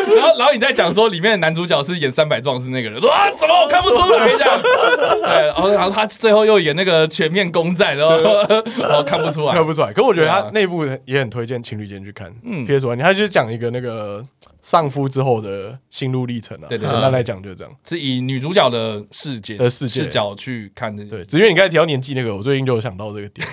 然后然后你在讲说里面的男主角是演三百壮士那个人，说啊什么我看不出来这样。对，然后然后他最后又演那个全面攻占，然后然后 看不出来，看不出来。可我觉得他内部也很推荐情侣间去看。嗯，PS One，他就是讲一个那个。丧夫之后的心路历程啊，对对，简单来讲就是这样，是以女主角的视角的视视角去看的。对，只因为你刚才提到年纪那个，我最近就有想到这个点，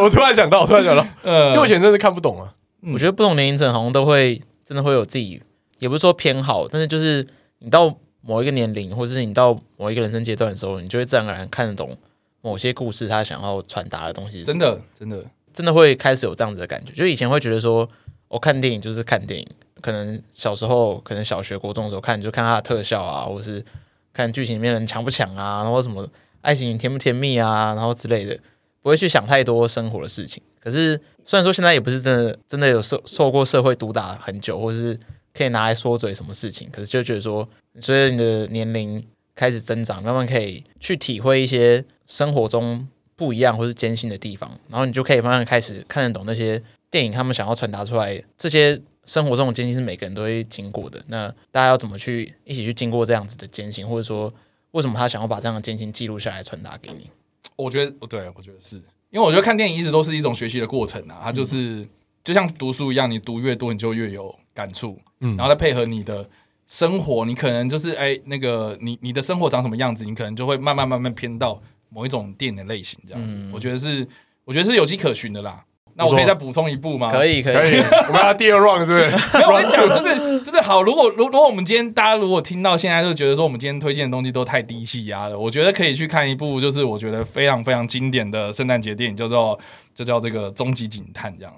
我突然想到，突然想到，因为我以前真的看不懂啊。我觉得不同年龄层好像都会真的会有自己，也不是说偏好，但是就是你到某一个年龄，或者是你到某一个人生阶段的时候，你就会自然而然看得懂某些故事，他想要传达的东西。真的，真的，真的会开始有这样子的感觉。就以前会觉得说，我看电影就是看电影。可能小时候，可能小学、国中的时候看，就看它的特效啊，或者是看剧情里面人强不强啊，然后什么爱情甜不甜蜜啊，然后之类的，不会去想太多生活的事情。可是虽然说现在也不是真的真的有受受过社会毒打很久，或者是可以拿来说嘴什么事情，可是就觉得说，随着你的年龄开始增长，慢慢可以去体会一些生活中不一样或是艰辛的地方，然后你就可以慢慢开始看得懂那些电影他们想要传达出来这些。生活中的艰辛是每个人都会经过的，那大家要怎么去一起去经过这样子的艰辛，或者说为什么他想要把这样的艰辛记录下来传达给你？我觉得不对，我觉得是因为我觉得看电影一直都是一种学习的过程啊，它就是、嗯、就像读书一样，你读越多你就越有感触，嗯，然后再配合你的生活，你可能就是哎、欸、那个你你的生活长什么样子，你可能就会慢慢慢慢偏到某一种电影的类型这样子，嗯、我觉得是我觉得是有迹可循的啦。那我可以再补充一部吗？可以，可以，可以。我们要第二 round 是不是？没有，我 跟你讲，就是就是好。如果如如果我们今天大家如果听到现在就觉得说我们今天推荐的东西都太低气压了，我觉得可以去看一部，就是我觉得非常非常经典的圣诞节电影，叫做就叫这个《终极警探》这样。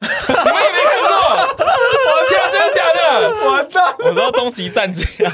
你们也没看过？我天，真的假的？完蛋！我知道《终极战警》啊，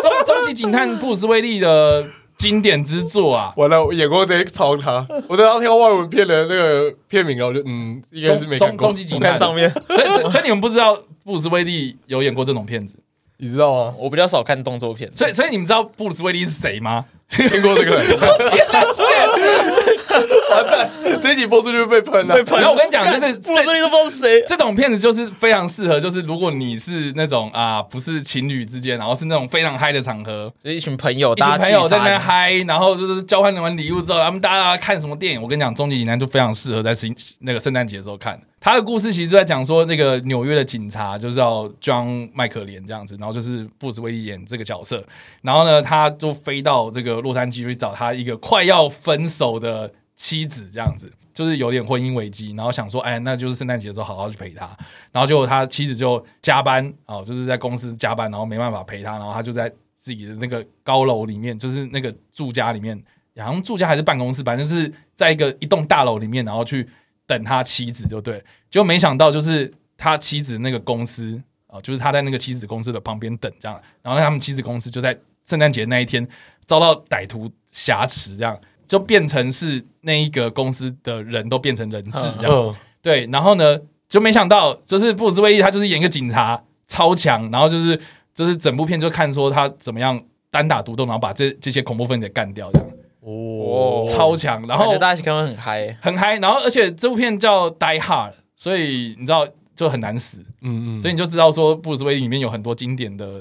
《终终极警探》布鲁斯威利的。经典之作啊！完了，我眼光直接超他。我等到挑外文片的那个片名了，我就嗯，应该是没看过。终极警探上面，所以所以你们不知道布鲁斯威利有演过这种片子，你知道吗？我比较少看动作片，所以所以你们知道布鲁斯威利是谁吗？听过这个人？完蛋，这一集播出就被喷了。被喷。然后我跟你讲，就是布鲁斯威利都不知道是谁。这种片子就是非常适合，就是如果你是那种啊，不是情侣之间，然后是那种非常嗨的场合，就一群朋友，一群朋友在那边嗨，然后就是交换完礼物之后，他们大家看什么电影？我跟你讲，《终极一男》就非常适合在圣那个圣诞节的时候看。他的故事其实就在讲说，那个纽约的警察就是要装麦可怜这样子，然后就是布斯威演这个角色，然后呢，他就飞到这个洛杉矶去找他一个快要分手的妻子这样子，就是有点婚姻危机，然后想说，哎，那就是圣诞节的时候好好去陪他。然后结果他妻子就加班哦，就是在公司加班，然后没办法陪他，然后他就在自己的那个高楼里面，就是那个住家里面，好像住家还是办公室，反正就是在一个一栋大楼里面，然后去等他妻子，就对，就没想到就是他妻子那个公司啊，就是他在那个妻子公司的旁边等这样，然后他们妻子公司就在圣诞节那一天遭到歹徒挟持，这样。就变成是那一个公司的人都变成人质这样，对，然后呢，就没想到就是布鲁斯威利他就是演一个警察超强，然后就是就是整部片就看说他怎么样单打独斗，然后把这这些恐怖分子给干掉这样，哦，超强，然后大家可能很嗨。很嗨，然后而且这部片叫 Die Hard，所以你知道就很难死，嗯嗯，所以你就知道说布鲁斯威利里面有很多经典的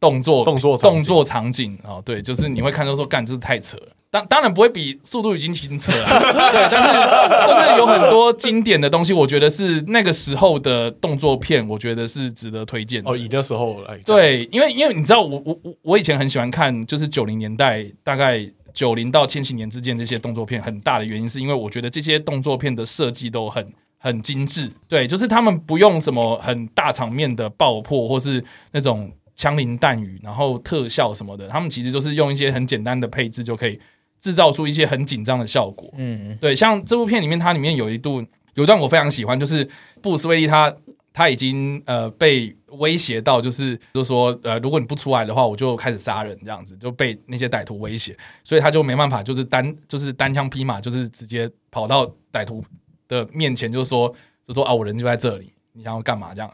动作动作动作场景啊，对，就是你会看到说干，这是太扯了。当当然不会比《速度与激情》扯啊，对，但是就是有很多经典的东西，我觉得是那个时候的动作片，我觉得是值得推荐的。哦，以那时候来，对，因为因为你知道，我我我我以前很喜欢看，就是九零年代，大概九零到千禧年之间这些动作片，很大的原因是因为我觉得这些动作片的设计都很很精致，对，就是他们不用什么很大场面的爆破或是那种枪林弹雨，然后特效什么的，他们其实就是用一些很简单的配置就可以。制造出一些很紧张的效果，嗯，对，像这部片里面，它里面有一度有一段我非常喜欢，就是布鲁斯威利他他已经呃被威胁到，就是就是说呃如果你不出来的话，我就开始杀人这样子，就被那些歹徒威胁，所以他就没办法，就是单就是单枪匹马，就是直接跑到歹徒的面前，就说就说啊，我人就在这里，你想要干嘛这样？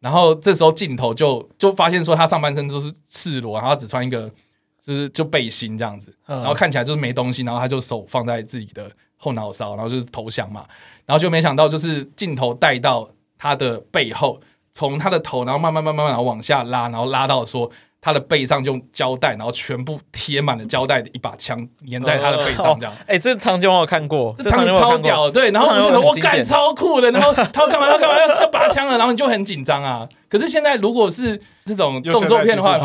然后这时候镜头就就发现说他上半身都是赤裸，然后只穿一个。就是就背心这样子，然后看起来就是没东西，然后他就手放在自己的后脑勺，然后就是投降嘛，然后就没想到就是镜头带到他的背后，从他的头，然后慢慢慢慢慢慢往下拉，然后拉到说他的背上用胶带，然后全部贴满了胶带的一把枪粘在他的背上这样。哎，这场景我有看过，这场景超屌，对，然后我觉得我干超酷的，然后他要干嘛要干嘛要要拔枪了，然后你就很紧张啊。可是现在如果是这种动作片的话。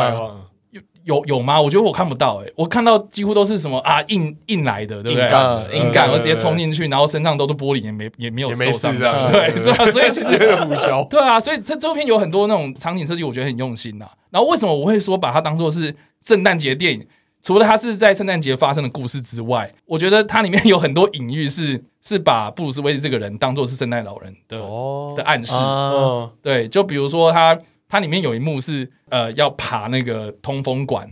有有吗？我觉得我看不到哎、欸，我看到几乎都是什么啊硬硬来的，对不对？硬干，我直接冲进去，然后身上都是玻璃，也没也没有受伤，对对啊，所以其实 对啊，所以这这部片有很多那种场景设计，我觉得很用心呐。然后为什么我会说把它当做是圣诞节电影？除了它是在圣诞节发生的故事之外，我觉得它里面有很多隐喻是是把布鲁斯威利这个人当做是圣诞老人的的暗示。对，就比如说他。它里面有一幕是呃要爬那个通风管，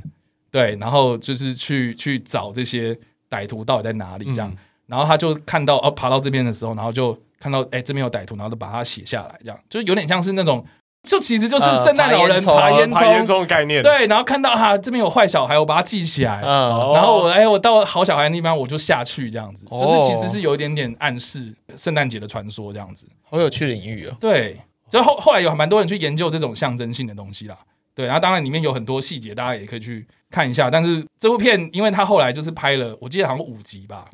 对，然后就是去去找这些歹徒到底在哪里这样，嗯、然后他就看到哦爬到这边的时候，然后就看到哎这边有歹徒，然后就把它写下来，这样就有点像是那种，就其实就是圣诞老人爬烟囱爬烟囱的概念，对，然后看到哈、啊、这边有坏小孩，我把它记起来，嗯、然后我哎我到好小孩那地方我就下去这样子，哦、就是其实是有一点点暗示圣诞节的传说这样子，好有趣的隐喻哦，对。就后后来有蛮多人去研究这种象征性的东西啦，对，然后当然里面有很多细节，大家也可以去看一下。但是这部片，因为他后来就是拍了，我记得好像五集吧，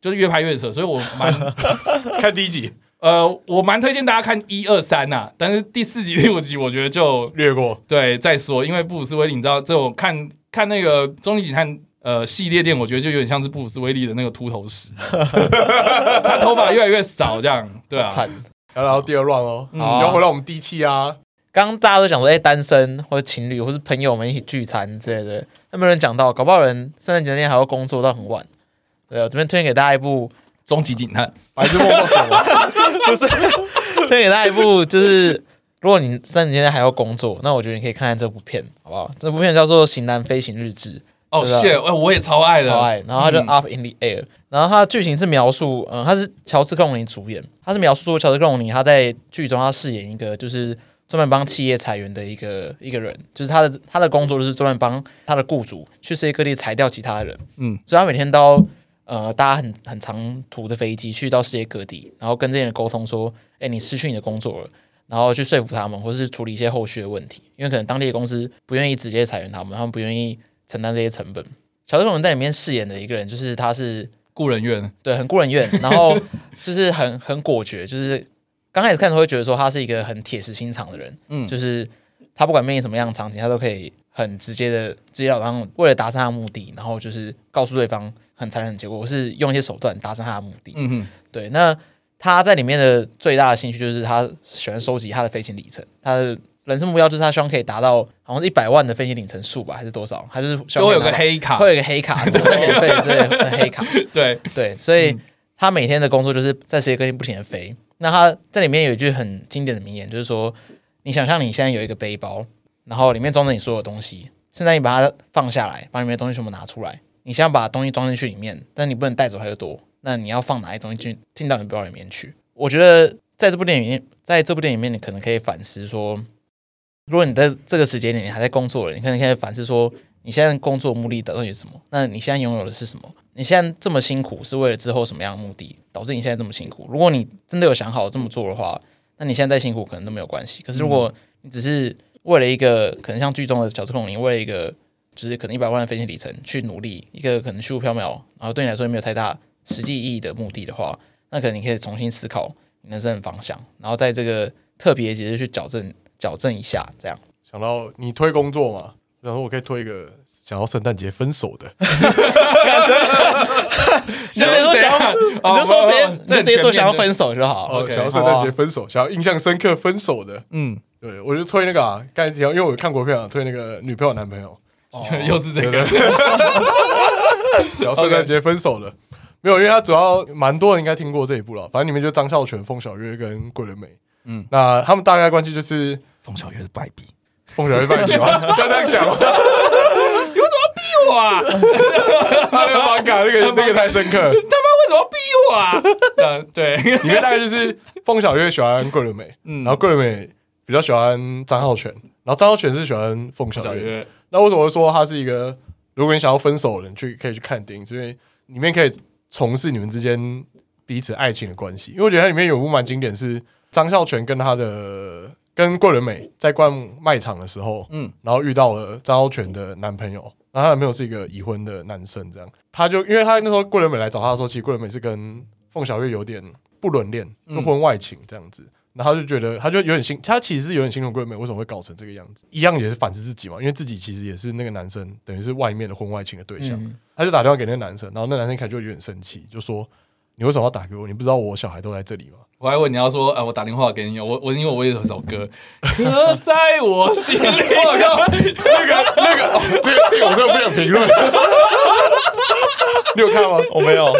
就是越拍越扯，所以我蛮 看第一集，呃，我蛮推荐大家看一二三呐，但是第四集 第五集我觉得就略过，对，再说，因为布鲁斯威利，你知道这种看看那个终极警探呃系列电，我觉得就有点像是布鲁斯威利的那个秃头史，他头发越来越少，这样对啊。然后第二 round 哦，然后回到我们第七啊。刚刚大家都讲说，哎，单身或者情侣或是朋友们一起聚餐之类的，那没有人讲到？搞不好人圣诞节那天还要工作到很晚。对，我这边推荐给大家一部《终极警探》，白日梦什么？不是，推荐给大家一部，就是如果你圣诞节那天还要工作，那我觉得你可以看看这部片，好不好？这部片叫做《型男飞行日志》。哦，谢，哎，我也超爱的，超爱。然后它就 Up in the Air。然后他的剧情是描述，嗯，他是乔治克隆尼主演，他是描述说乔治克隆尼他在剧中他饰演一个就是专门帮企业裁员的一个一个人，就是他的他的工作就是专门帮他的雇主去世界各地裁掉其他人，嗯，所以他每天都呃搭很很长途的飞机去到世界各地，然后跟这些人沟通说，哎，你失去你的工作了，然后去说服他们，或者是处理一些后续的问题，因为可能当地的公司不愿意直接裁员他们，他们不愿意承担这些成本。乔治克隆尼在里面饰演的一个人就是他是。顾人怨，对，很故人怨，然后就是很很果决，就是刚开始看的时候会觉得说他是一个很铁石心肠的人，嗯，就是他不管面临什么样的场景，他都可以很直接的直接了当，为了达成他的目的，然后就是告诉对方很残忍的结果，我是用一些手段达成他的目的。嗯哼，对。那他在里面的最大的兴趣就是他喜欢收集他的飞行里程，他的人生目标就是他希望可以达到好像是一百万的飞行里程数吧，还是多少？还是就会有个黑卡，会有个黑卡，免费之类的黑卡。对对，所以他每天的工作就是在世界各地不停的飞。那他这里面有一句很经典的名言，就是说：你想象你现在有一个背包，然后里面装着你所有东西。现在你把它放下来，把里面的东西全部拿出来。你先要把东西装进去里面，但你不能带走太多。那你要放哪些东西进进到你背包里面去？我觉得在这部电影，在这部电影里面，你可能可以反思说，如果你在这个时间点你还在工作，你可能现在反思说，你现在工作目的到底是什么？那你现在拥有的是什么？你现在这么辛苦是为了之后什么样的目的导致你现在这么辛苦？如果你真的有想好这么做的话，那你现在再辛苦可能都没有关系。可是如果你只是为了一个可能像剧中的小克隆，你为了一个就是可能一百万的飞行里程去努力，一个可能虚无缥缈，然后对你来说也没有太大实际意义的目的的话，那可能你可以重新思考你人生的方向，然后在这个特别节日去矫正矫正一下。这样。想到你推工作嘛，然后我可以推一个想要圣诞节分手的，你就说想要，你就说直接你就直接说想要分手就好。哦，想要圣诞节分手，想要印象深刻分手的，嗯。对，我就推那个啊，刚才提到，因为我看国片啊，推那个女朋友男朋友，哦，又是这个，想要圣诞节分手的，没有，因为他主要蛮多人应该听过这一部了，反正里面就张孝全、凤小岳跟桂纶镁，嗯，那他们大概关系就是凤小岳是败笔，凤小岳败笔吗？不要这样讲，你为什么要逼我啊？他那个蛮感，那个那个太深刻，他妈为什么要逼我啊？嗯，对，里面大概就是凤小岳喜欢桂纶镁，嗯，然后桂纶镁。比较喜欢张浩全，然后张浩全是喜欢凤小岳。那为什么会说他是一个？如果你想要分手的人，去可以去看电影，是因为里面可以从事你们之间彼此爱情的关系。因为我觉得它里面有一部蛮经典，是张孝全跟他的跟桂纶镁在逛卖场的时候，嗯，然后遇到了张孝全的男朋友，然后他男朋友是一个已婚的男生，这样。他就因为他那时候桂纶镁来找他的时候，其实桂纶镁是跟凤小岳有点不伦恋，就婚外情这样子。嗯然后他就觉得，他就有点心，他其实是有点心疼桂纶镁为什么会搞成这个样子，一样也是反思自己嘛，因为自己其实也是那个男生，等于是外面的婚外情的对象。嗯、他就打电话给那个男生，然后那男生一开始就有点生气，就说：“你为什么要打给我？你不知道我小孩都在这里吗？”我还问你要说：“哎、呃，我打电话给你，我我因为我有首歌，刻在我心里。我靠，那个那个，这个这个我真的不想评论。你有看吗？我没有。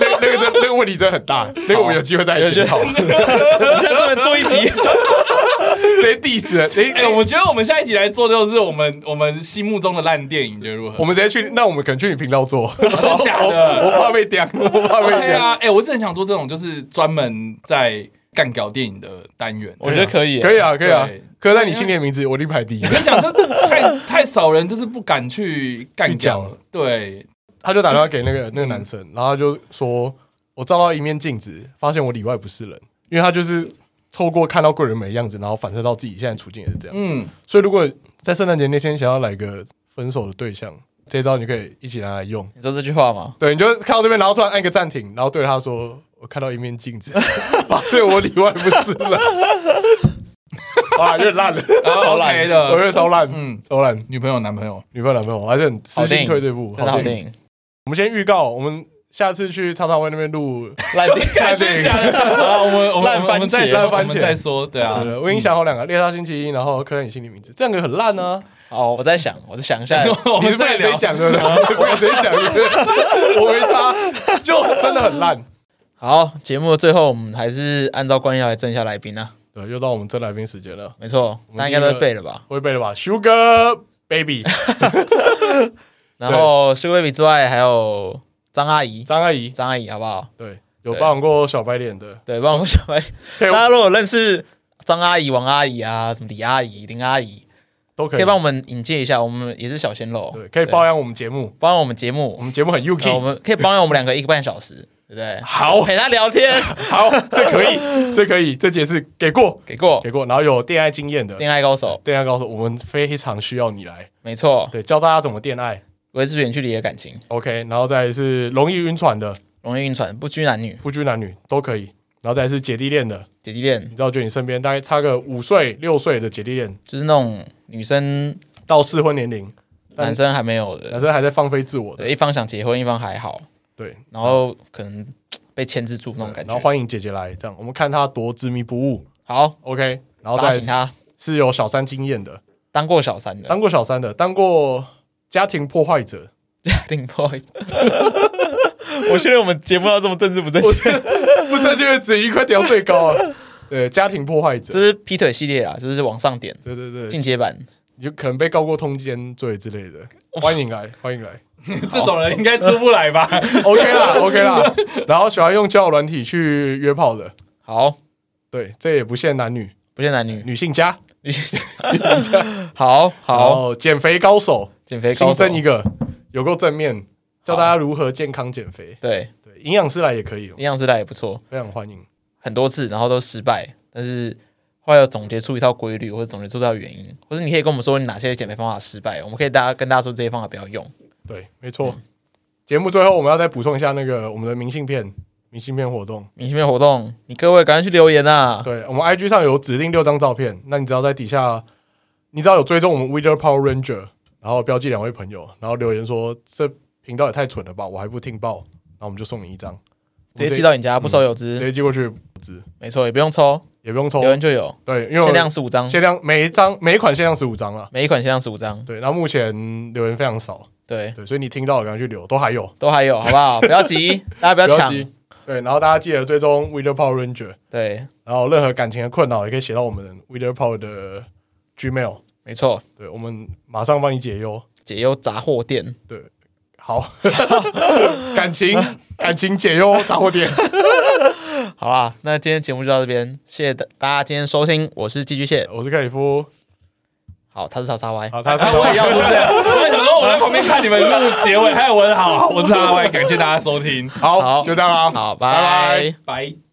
那那个真那个问题真的很大，那个我们有机会再一起讨。你现在专门做一集，直接 diss。哎哎，我觉得我们下一集来做就是我们我们心目中的烂电影，觉得如何？我们直接去，那我们可能去你频道做。真的假的？我怕被刁，我怕被刁。对啊，哎，我真的很想做这种，就是专门在干搞电影的单元。我觉得可以，可以啊，可以啊。刻在你心里的名字，我立排第一。我跟你讲，就太太少人，就是不敢去干屌。对。他就打电话给那个那个男生，然后他就说：“我照到一面镜子，发现我里外不是人。”因为他就是透过看到贵人美的样子，然后反射到自己现在处境也是这样。嗯，所以如果在圣诞节那天想要来个分手的对象，这一招你可以一起拿来用。你说这句话吗？对，你就看到这边，然后突然按个暂停，然后对他说：“我看到一面镜子，发现我里外不是人。”啊，有点烂了，超烂的，我觉得超烂，嗯，超烂。女朋友、男朋友、女朋友、男朋友，我还是很私心推这部好电影。我们先预告，我们下次去超超威那边录 烂电影，然后我们我们烂番茄，我们再说，对啊，我已经想好两个，猎杀星期一，然后刻在你心里名字，这两个很烂呢。哦，我在想，我在想一下，你是不敢直接讲对不对？不敢直接讲，我没差，就真的很烂。好，节目的最后，我们还是按照惯例来征一下来宾啊。对，又到我们征来宾时间了。没错，大家应该都背了吧？会背了吧？Sugar Baby。然后 Sugar Baby 之外，还有张阿姨，张阿姨，张阿姨，好不好？对，有包养过小白脸的，对，包养过小白。脸。大家如果认识张阿姨、王阿姨啊，什么李阿姨、林阿姨，都可以，可以帮我们引荐一下。我们也是小鲜肉，对，可以包养我们节目，包养我们节目，我们节目很 UK，我们可以包养我们两个一个半小时，对不对？好，陪他聊天，好，这可以，这可以，这解释给过，给过，给过。然后有恋爱经验的，恋爱高手，恋爱高手，我们非常需要你来，没错，对，教大家怎么恋爱。维持远距离的感情，OK，然后再来是容易晕船的，容易晕船，不拘男女，不拘男女都可以。然后再来是姐弟恋的，姐弟恋，你知道，就你身边大概差个五岁六岁的姐弟恋，就是那种女生到适婚年龄，男生还没有的，男生还在放飞自我的，对，一方想结婚，一方还好，对，然后可能被牵制住那种感觉。然后欢迎姐姐来，这样我们看她多执迷不悟。好，OK，然后再请她。是有小三经验的，当过小三的，当过小三的，当过家庭破坏者，家庭破坏者。我现在我们节目要这么政治不正确，不正确的止语快调最高啊！对，家庭破坏者，这是劈腿系列啊，就是往上点，对对对，进阶版，有可能被告过通奸罪之类的，欢迎来，欢迎来，这种人应该出不来吧？OK 啦，OK 啦，然后喜欢用交友软体去约炮的，好，对，这也不限男女，不限男女，女性加，女性加，好 好，减肥高手，减肥新增一个，有够正面。教大家如何健康减肥，对对，营养师来也可以，营养师来也不错，非常欢迎。很多次，然后都失败，但是后来有总结出一套规律，或者总结出一套原因，或者你可以跟我们说你哪些减肥方法失败，我们可以大家跟大家说这些方法不要用。对，没错。节目最后我们要再补充一下那个我们的明信片，明信片活动，明信片活动，你各位赶快去留言啊！对，我们 IG 上有指定六张照片，那你只要在底下，你只要有追踪我们 Wither Power Ranger，然后标记两位朋友，然后留言说这。频道也太蠢了吧！我还不听报，然后我们就送你一张，直接寄到你家，不收邮资，直接寄过去，资。没错，也不用抽，也不用抽，留言就有。对，因为限量十五张，限量每一张每一款限量十五张了，每一款限量十五张。对，然后目前留言非常少，对。对，所以你听到赶快去留，都还有，都还有，好不好？不要急，大家不要抢。对，然后大家记得追踪 Wither Power Ranger，对，然后任何感情的困扰也可以写到我们 Wither Power 的 Gmail，没错，对，我们马上帮你解忧，解忧杂货店，对。好，感情感情解忧杂货店。好啦，那今天节目就到这边，谢谢大家今天收听，我是寄居蟹，我是克里夫。好，他是叉叉 Y，好，他是叉叉 Y，一样是不是？我想说我在旁边看你们录结尾，还有我好，我是叉叉 Y，感谢大家收听，好，就这样啦，好，拜拜。拜。